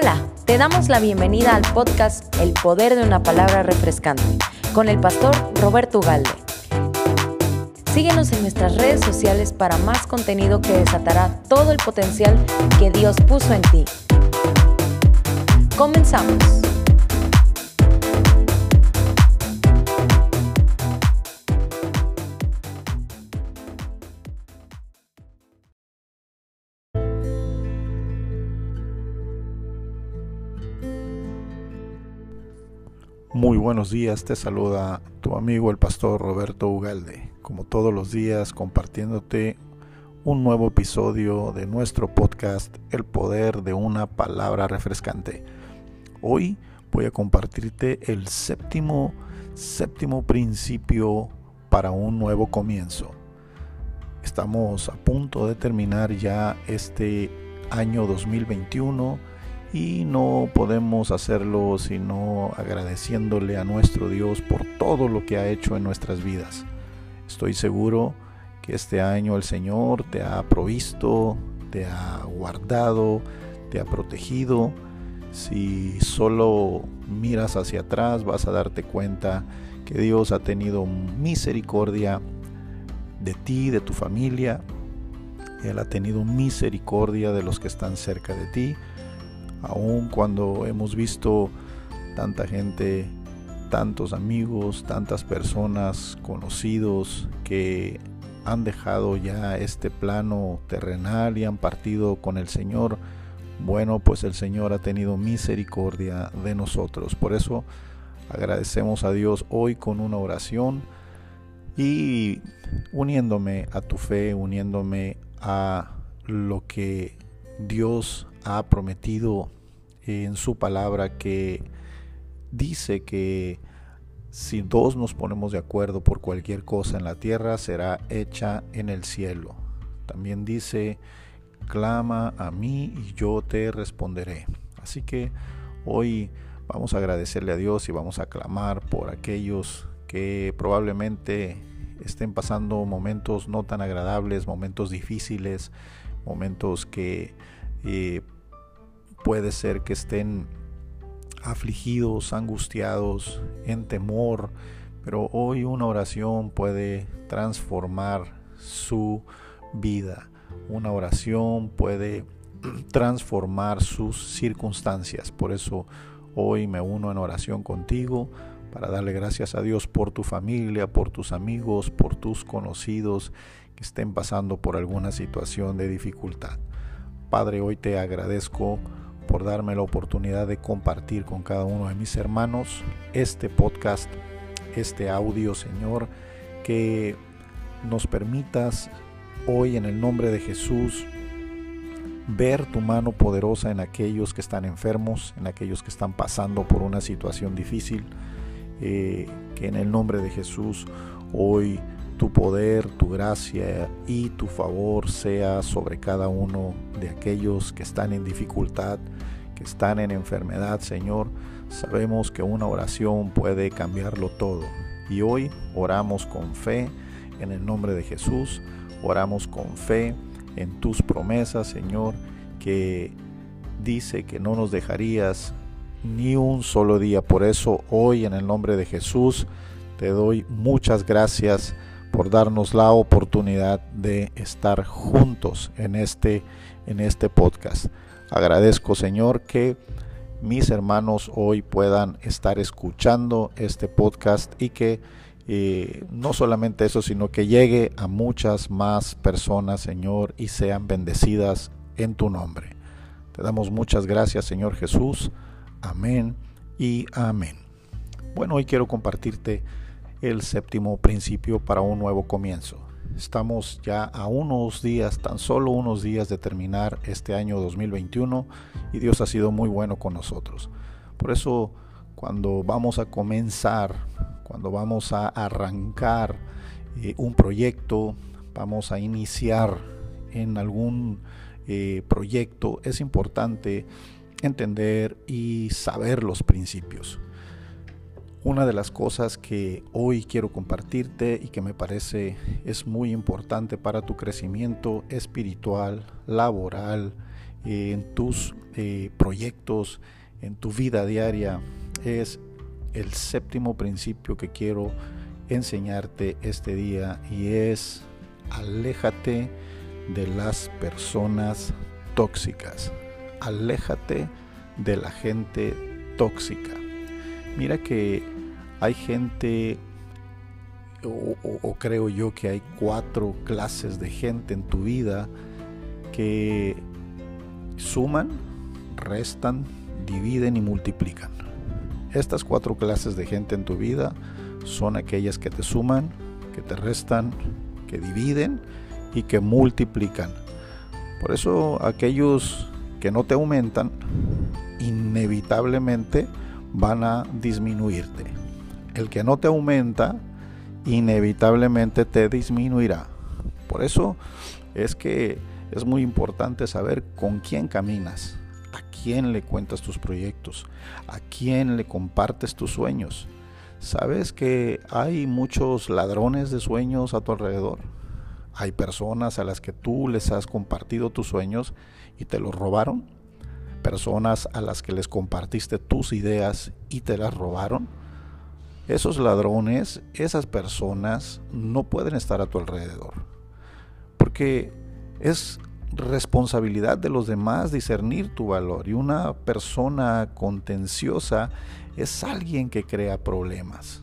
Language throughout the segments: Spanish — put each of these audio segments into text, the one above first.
Hola, te damos la bienvenida al podcast El Poder de una Palabra Refrescante con el pastor Roberto Ugalde. Síguenos en nuestras redes sociales para más contenido que desatará todo el potencial que Dios puso en ti. Comenzamos. Buenos días, te saluda tu amigo el pastor Roberto Ugalde, como todos los días compartiéndote un nuevo episodio de nuestro podcast El poder de una palabra refrescante. Hoy voy a compartirte el séptimo séptimo principio para un nuevo comienzo. Estamos a punto de terminar ya este año 2021 y no podemos hacerlo sino agradeciéndole a nuestro Dios por todo lo que ha hecho en nuestras vidas. Estoy seguro que este año el Señor te ha provisto, te ha guardado, te ha protegido. Si solo miras hacia atrás vas a darte cuenta que Dios ha tenido misericordia de ti, de tu familia. Él ha tenido misericordia de los que están cerca de ti aun cuando hemos visto tanta gente, tantos amigos, tantas personas conocidos que han dejado ya este plano terrenal y han partido con el Señor, bueno, pues el Señor ha tenido misericordia de nosotros. Por eso agradecemos a Dios hoy con una oración y uniéndome a tu fe, uniéndome a lo que Dios ha prometido en su palabra que dice que si dos nos ponemos de acuerdo por cualquier cosa en la tierra, será hecha en el cielo. También dice, clama a mí y yo te responderé. Así que hoy vamos a agradecerle a Dios y vamos a clamar por aquellos que probablemente estén pasando momentos no tan agradables, momentos difíciles, momentos que eh, puede ser que estén afligidos, angustiados, en temor, pero hoy una oración puede transformar su vida. Una oración puede transformar sus circunstancias. Por eso hoy me uno en oración contigo para darle gracias a Dios por tu familia, por tus amigos, por tus conocidos que estén pasando por alguna situación de dificultad. Padre, hoy te agradezco por darme la oportunidad de compartir con cada uno de mis hermanos este podcast, este audio, Señor, que nos permitas hoy en el nombre de Jesús ver tu mano poderosa en aquellos que están enfermos, en aquellos que están pasando por una situación difícil, eh, que en el nombre de Jesús hoy tu poder, tu gracia y tu favor sea sobre cada uno de aquellos que están en dificultad, que están en enfermedad, Señor. Sabemos que una oración puede cambiarlo todo. Y hoy oramos con fe en el nombre de Jesús. Oramos con fe en tus promesas, Señor, que dice que no nos dejarías ni un solo día. Por eso hoy en el nombre de Jesús te doy muchas gracias por darnos la oportunidad de estar juntos en este, en este podcast. Agradezco Señor que mis hermanos hoy puedan estar escuchando este podcast y que eh, no solamente eso, sino que llegue a muchas más personas, Señor, y sean bendecidas en tu nombre. Te damos muchas gracias, Señor Jesús. Amén y amén. Bueno, hoy quiero compartirte el séptimo principio para un nuevo comienzo. Estamos ya a unos días, tan solo unos días de terminar este año 2021 y Dios ha sido muy bueno con nosotros. Por eso cuando vamos a comenzar, cuando vamos a arrancar eh, un proyecto, vamos a iniciar en algún eh, proyecto, es importante entender y saber los principios. Una de las cosas que hoy quiero compartirte y que me parece es muy importante para tu crecimiento espiritual, laboral eh, en tus eh, proyectos, en tu vida diaria. Es el séptimo principio que quiero enseñarte este día y es aléjate de las personas tóxicas. Aléjate de la gente tóxica. Mira que hay gente, o, creo yo que hay cuatro clases de gente en tu vida que suman, restan, dividen y multiplican. Estas cuatro clases de gente en tu vida son aquellas que te suman, que te restan, que dividen y que multiplican. Por eso aquellos que no te aumentan, inevitablemente van a disminuirte. El que no te aumenta, inevitablemente te disminuirá. Por eso es que es muy importante saber con quién caminas, a quién le cuentas tus proyectos, a quién le compartes tus sueños. ¿Sabes que hay muchos ladrones de sueños a tu alrededor? Hay personas a las que tú les has compartido tus sueños y te los robaron. Personas a las que les compartiste tus ideas y te las robaron. Esos ladrones, esas personas no pueden estar a tu alrededor. Porque es responsabilidad de los demás discernir tu valor. Y una persona contenciosa es alguien que crea problemas.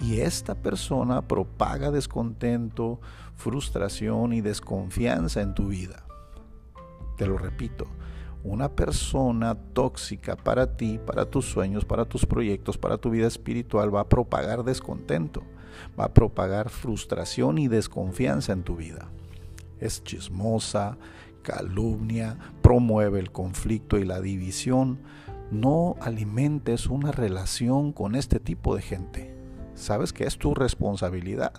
Y esta persona propaga descontento, frustración y desconfianza en tu vida. Te lo repito, una persona tóxica para ti, para tus sueños, para tus proyectos, para tu vida espiritual va a propagar descontento, va a propagar frustración y desconfianza en tu vida. Es chismosa, calumnia, promueve el conflicto y la división. No alimentes una relación con este tipo de gente. Sabes que es tu responsabilidad.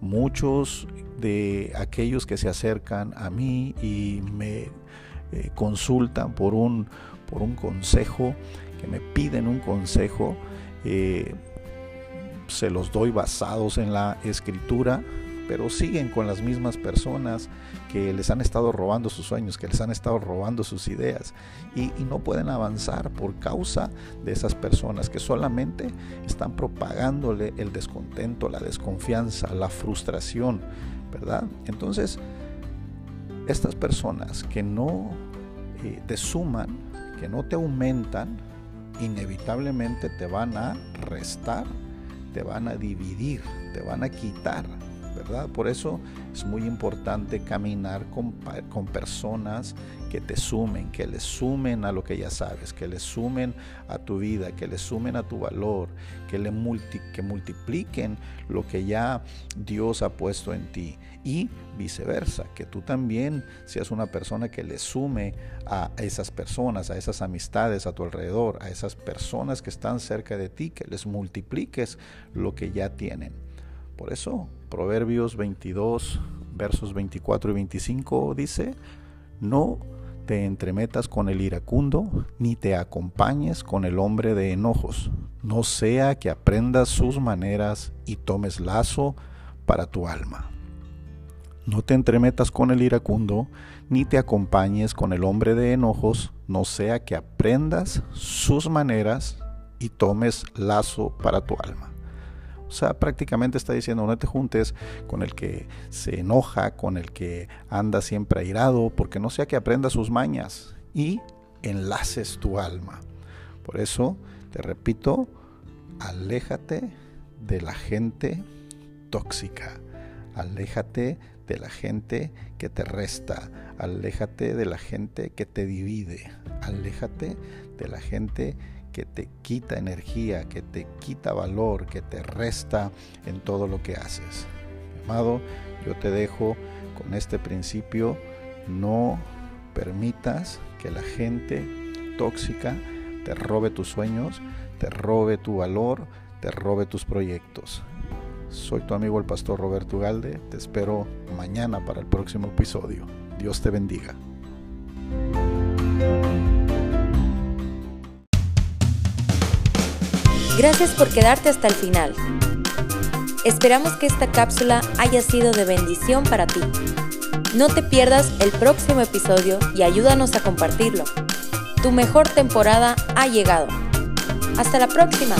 Muchos de aquellos que se acercan a mí y me eh, consultan por un, por un consejo, que me piden un consejo, eh, se los doy basados en la escritura, pero siguen con las mismas personas que les han estado robando sus sueños, que les han estado robando sus ideas y, no pueden avanzar por causa de esas personas que solamente están propagándole el descontento, la desconfianza, la frustración, ¿verdad? Entonces, estas personas que no eh, te suman, que no te aumentan, inevitablemente te van a restar, te van a dividir, te van a quitar ¿verdad? Por eso es muy importante caminar con, personas que te sumen, que le sumen a lo que ya sabes, que le sumen a tu vida, que le sumen a tu valor, que, le que multipliquen lo que ya Dios ha puesto en ti. Y viceversa, que tú también seas una persona que le sume a esas personas, a esas amistades a tu alrededor, a esas personas que están cerca de ti, que les multipliques lo que ya tienen. Por eso Proverbios 22, versos 24 y 25 dice, no te entremetas con el iracundo, ni te acompañes con el hombre de enojos, no sea que aprendas sus maneras y tomes lazo para tu alma. No te entremetas con el iracundo, ni te acompañes con el hombre de enojos, no sea que aprendas sus maneras y tomes lazo para tu alma. O sea, prácticamente está diciendo, no te juntes con el que se enoja, con el que anda siempre airado, porque no sea que aprenda sus mañas y enlaces tu alma. Por eso, te repito, aléjate de la gente tóxica, aléjate de la gente que te resta, aléjate de la gente que te divide, aléjate de la gente que te quita energía, que te quita valor, que te resta en todo lo que haces. amado, yo te dejo con este principio, no permitas que la gente tóxica te robe tus sueños, te robe tu valor, te robe tus proyectos. Soy tu amigo el pastor Roberto Galde, te espero mañana para el próximo episodio. Dios te bendiga. Gracias por quedarte hasta el final. Esperamos que esta cápsula haya sido de bendición para ti. No te pierdas el próximo episodio y ayúdanos a compartirlo. Tu mejor temporada ha llegado. Hasta la próxima.